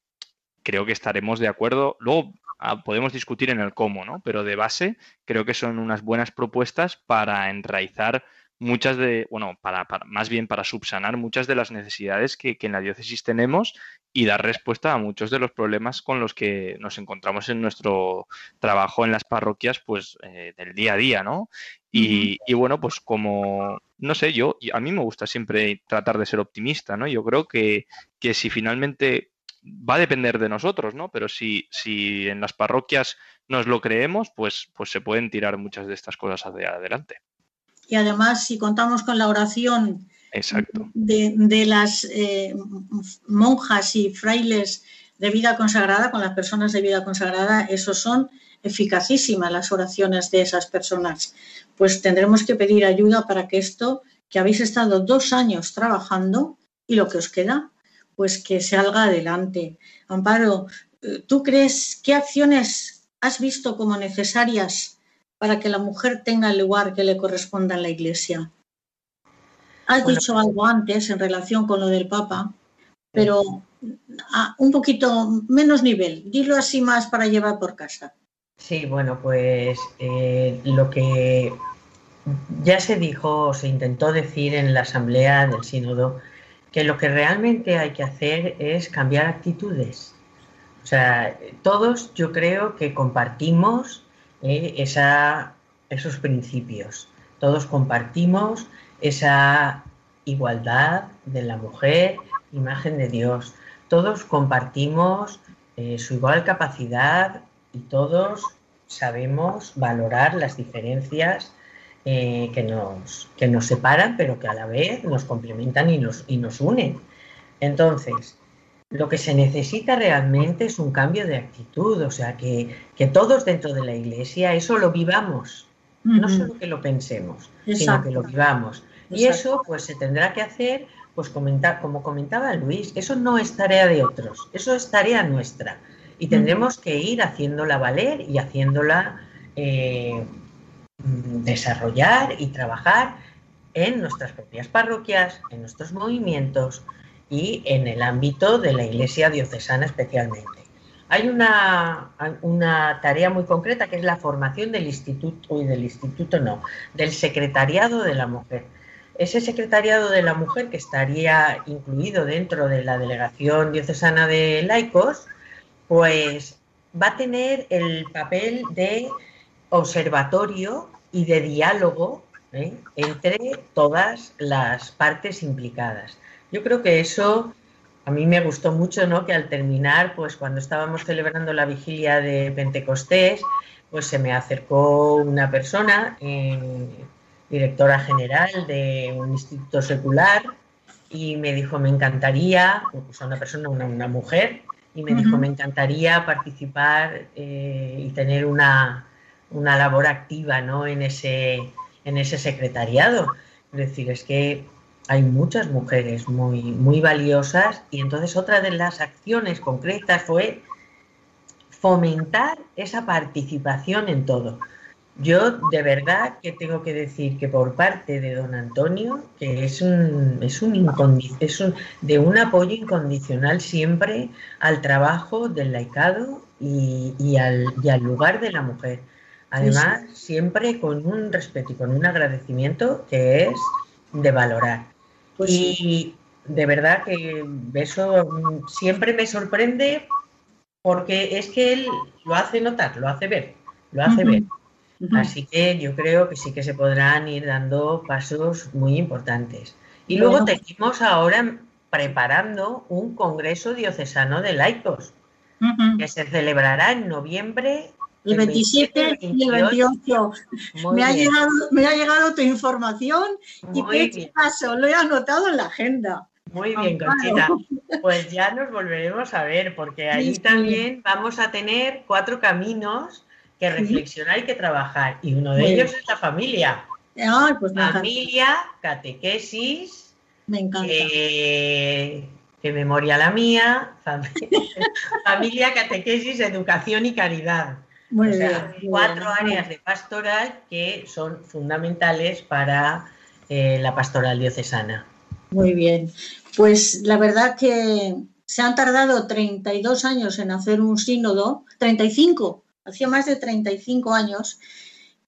creo que estaremos de acuerdo. Luego ah, podemos discutir en el cómo, ¿no? Pero de base creo que son unas buenas propuestas para enraizar muchas de, bueno, para, para- más bien para subsanar muchas de las necesidades que, que en la diócesis tenemos y dar respuesta a muchos de los problemas con los que nos encontramos en nuestro trabajo en las parroquias, pues eh, del día a día, ¿no? Y, y bueno, pues como, no sé, yo, a mí me gusta siempre tratar de ser optimista, ¿no? Yo creo que, que si finalmente va a depender de nosotros, ¿no? Pero si, si en las parroquias nos lo creemos, pues, pues se pueden tirar muchas de estas cosas hacia adelante.
Y además, si contamos con la oración
Exacto.
de, de las eh, monjas y frailes de vida consagrada, con las personas de vida consagrada, eso son eficacísimas las oraciones de esas personas. Pues tendremos que pedir ayuda para que esto, que habéis estado dos años trabajando y lo que os queda, pues que salga adelante. Amparo, ¿tú crees qué acciones has visto como necesarias para que la mujer tenga el lugar que le corresponda en la iglesia? Has
Bueno.
dicho algo antes en relación con lo del Papa, pero a un poquito menos nivel. Dilo así más para llevar por casa.
Sí, bueno, pues eh, lo que ya se dijo, se intentó decir en la asamblea del sínodo, que lo que realmente hay que hacer es cambiar actitudes. O sea, todos yo creo que compartimos eh, esa- esos principios, todos compartimos esa igualdad de la mujer, imagen de Dios, todos compartimos eh, su igual capacidad y todos sabemos valorar las diferencias eh, que, nos, que nos separan, pero que a la vez nos complementan y nos, y nos unen. Entonces, lo que se necesita realmente es un cambio de actitud, o sea, que, que todos dentro de la iglesia eso lo vivamos, no solo que lo pensemos, sino que lo vivamos. Y eso pues se tendrá que hacer, pues comenta- como comentaba Luis, eso no es tarea de otros, eso es tarea nuestra. Y tendremos que ir haciéndola valer y haciéndola eh, mm, desarrollar y trabajar en nuestras propias parroquias, en nuestros movimientos y en el ámbito de la Iglesia diocesana especialmente. Hay una, una tarea muy concreta que es la formación del instituto, uy, del instituto no, del secretariado de la mujer. Ese secretariado de la mujer que estaría incluido dentro de la delegación diocesana de laicos, pues va a tener el papel de observatorio y de diálogo ¿eh? entre todas las partes implicadas. Yo creo que eso a mí me gustó mucho, ¿no? Que al terminar, pues cuando estábamos celebrando la vigilia de Pentecostés, pues se me acercó una persona, eh, directora general de un instituto secular, y me dijo, me encantaría, sea, una persona, una, una mujer, y me dijo, me encantaría participar eh, y tener una, una labor activa ¿no? en, ese, en ese secretariado. Es decir, es que hay muchas mujeres muy, muy valiosas y entonces otra de las acciones concretas fue fomentar esa participación en todo. Yo de verdad que tengo que decir que por parte de don Antonio, que es un, es un, incondi- es un de un apoyo incondicional siempre al trabajo del laicado y, y al, y al lugar de la mujer. Además, siempre con un respeto y con un agradecimiento que es de valorar.
Pues sí.
y de verdad que eso siempre me sorprende porque es que él lo hace notar, lo hace ver, lo hace ver. Así que yo creo que sí que se podrán ir dando pasos muy importantes. Y
Bueno.
luego tenemos ahora preparando un congreso diocesano de laicos que se celebrará en noviembre.
El 27 y el 28.
Muy
Me ha,
bien,
llegado, me ha llegado tu información y
muy
caso, lo he anotado en la agenda.
Muy bien. Conchita. Pues ya nos volveremos a ver, porque ahí
Sí, sí.
también vamos a tener cuatro caminos que reflexionar y que trabajar. Y uno de
Muy
ellos
bien.
es la familia.
Ay, pues.
Familia, catequesis,
Me encanta.
eh, qué memoria la mía, fam- familia, catequesis, educación y caridad.
Muy
O sea,
bien. muy
cuatro
bien.
áreas de pastoral que son fundamentales para eh, la pastoral diocesana.
Muy bien. Pues la verdad que se han tardado 32 años en hacer un sínodo, 35, hacía más de 35 años,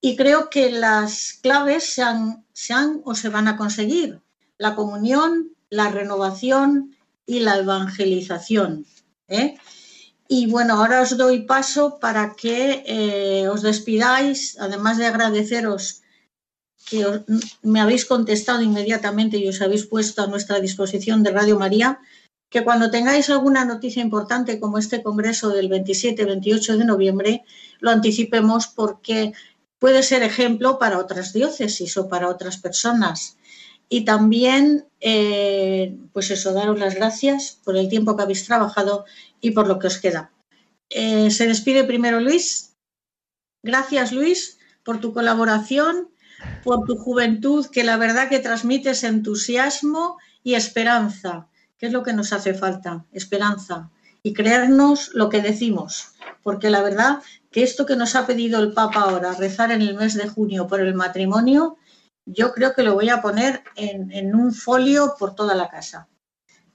y creo que las claves se han, se han o se van a conseguir. La comunión, la renovación y la evangelización. ¿eh? Y bueno, ahora os doy paso para que eh, os despidáis, además de agradeceros que me habéis contestado inmediatamente y os habéis puesto a nuestra disposición de Radio María, que cuando tengáis alguna noticia importante como este congreso del 27-28 de noviembre, lo anticipemos porque puede ser ejemplo para otras diócesis o para otras personas. Y también, eh, pues eso, daros las gracias por el tiempo que habéis trabajado y por lo que os queda. Eh, se despide primero Luis. Gracias, Luis, por tu colaboración, por tu juventud, que la verdad que transmites entusiasmo y esperanza, que es lo que nos hace falta, esperanza, y creernos lo que decimos, porque la verdad que esto que nos ha pedido el Papa ahora, rezar en el mes de junio por el matrimonio, yo creo que lo voy a poner en, en un folio por toda la casa.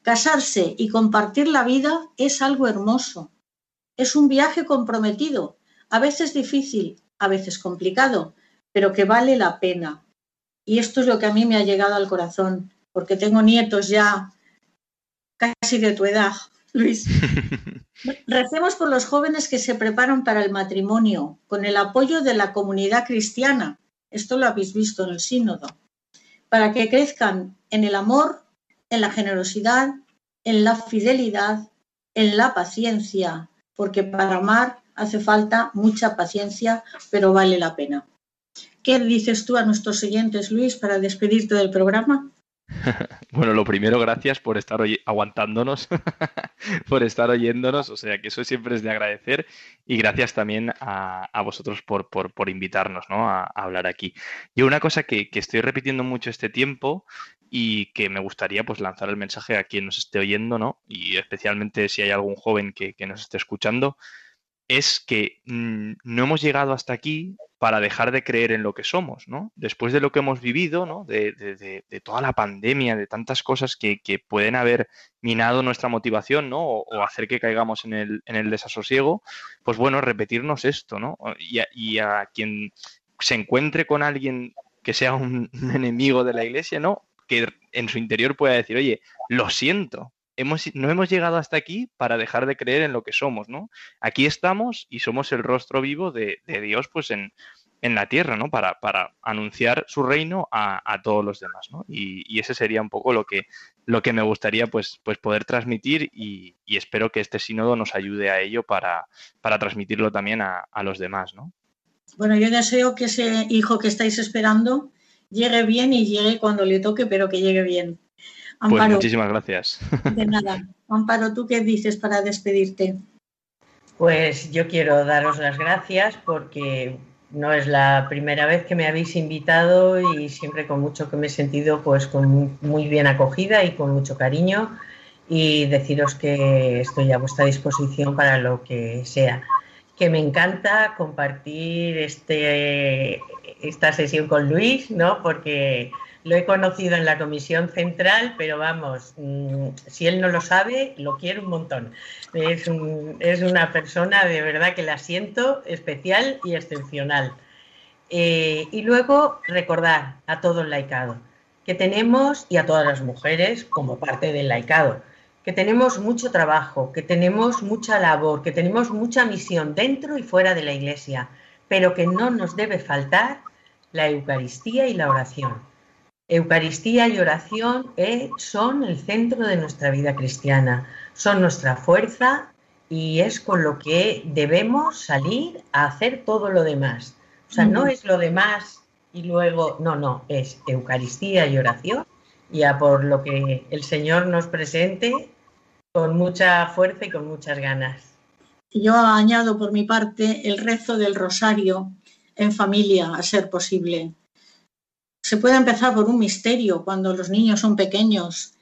Casarse y compartir la vida es algo hermoso. Es un viaje comprometido, a veces difícil, a veces complicado, pero que vale la pena. Y esto es lo que a mí me ha llegado al corazón, porque tengo nietos ya casi de tu edad, Luis. Recemos por los jóvenes que se preparan para el matrimonio, con el apoyo de la comunidad cristiana. Esto lo habéis visto en el sínodo. Para que crezcan en el amor, en la generosidad, en la fidelidad, en la paciencia, porque para amar hace falta mucha paciencia, pero vale la pena. ¿Qué dices tú a nuestros oyentes, Luis, para despedirte del programa?
Bueno, lo primero, gracias por estar aguantándonos, por estar oyéndonos, o sea que eso siempre es de agradecer y gracias también a, vosotros por, por, invitarnos ¿no? a, hablar aquí. Yo una cosa que, estoy repitiendo mucho este tiempo y que me gustaría pues lanzar el mensaje a quien nos esté oyendo, ¿no? Y especialmente si hay algún joven que, que nos esté escuchando, es que mm, no hemos llegado hasta aquí para dejar de creer en lo que somos, ¿no? Después de lo que hemos vivido, ¿no? De, toda la pandemia, de tantas cosas que, pueden haber minado nuestra motivación, ¿no? O, hacer que caigamos en el, en el, desasosiego, pues bueno, repetirnos esto, ¿no? Y a, quien se encuentre con alguien que sea un, enemigo de la iglesia, ¿no? Que en su interior pueda decir, oye, lo siento, no hemos llegado hasta aquí para dejar de creer en lo que somos, ¿no? Aquí estamos y somos el rostro vivo de, Dios, pues en, la tierra, ¿no? Para, para anunciar su reino a, todos los demás, ¿no? Y, ese sería un poco lo que, lo que me gustaría, pues, pues poder transmitir y, espero que este sínodo nos ayude a ello para, para transmitirlo también a, a los demás, ¿no?
Bueno, yo deseo que ese hijo que estáis esperando llegue bien y llegue cuando le toque, pero que llegue bien.
Pues muchísimas gracias.
De nada. Amparo, ¿tú qué dices para despedirte?
Pues yo quiero daros las gracias porque no es la primera vez que me habéis invitado y siempre con mucho que me he sentido pues con muy bien acogida y con mucho cariño y deciros que estoy a vuestra disposición para lo que sea. Que me encanta compartir este, esta sesión con Luis, ¿no? Porque lo he conocido en la comisión central, pero vamos, mm, si él no lo sabe, lo quiero un montón. Es, una persona de verdad que la siento especial y excepcional. Eh, y luego recordar a todo el laicado que tenemos, y a todas las mujeres como parte del laicado, que tenemos mucho trabajo, que tenemos mucha labor, que tenemos mucha misión dentro y fuera de la iglesia, pero que no nos debe faltar la Eucaristía y la oración Eucaristía y oración eh, son el centro de nuestra vida cristiana, son nuestra fuerza y es con lo que debemos salir a hacer todo lo demás. O sea, no es lo demás y luego, no, no, es Eucaristía y oración y a por lo que el Señor nos presente con mucha fuerza y con muchas ganas.
Yo añado por mi parte el rezo del rosario en familia, a ser posible. Se puede empezar por un misterio cuando los niños son pequeños,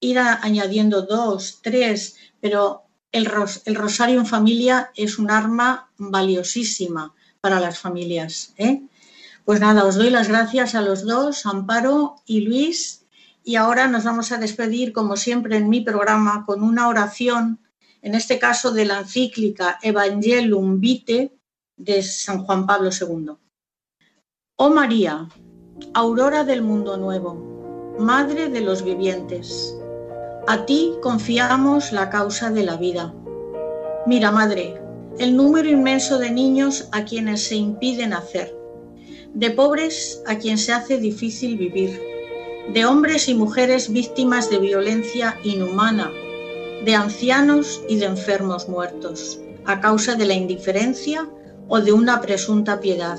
ir añadiendo dos, tres, pero el, rosario en familia es un arma valiosísima para las familias. ¿eh? Pues nada, os doy las gracias a los dos, Amparo y Luis, y ahora nos vamos a despedir, como siempre en mi programa, con una oración, en este caso de la encíclica Evangelium Vitae de San Juan Pablo II. Oh María, aurora del mundo nuevo, madre de los vivientes. A ti confiamos la causa de la vida. Mira, madre, el número inmenso de niños a quienes se impide nacer, de pobres a quien se hace difícil vivir, de hombres y mujeres víctimas de violencia inhumana, de ancianos y de enfermos muertos, a causa de la indiferencia o de una presunta piedad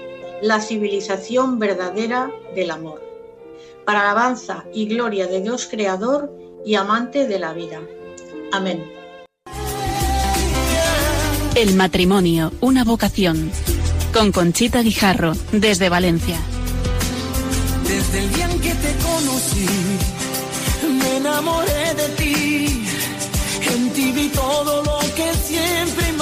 la civilización verdadera del amor. para alabanza y gloria de Dios Creador y amante de la vida. Amén.
El matrimonio, una vocación. Con Conchita Guijarro, desde Valencia.
Desde el día en que te conocí, me enamoré de ti. En ti vi todo lo que siempre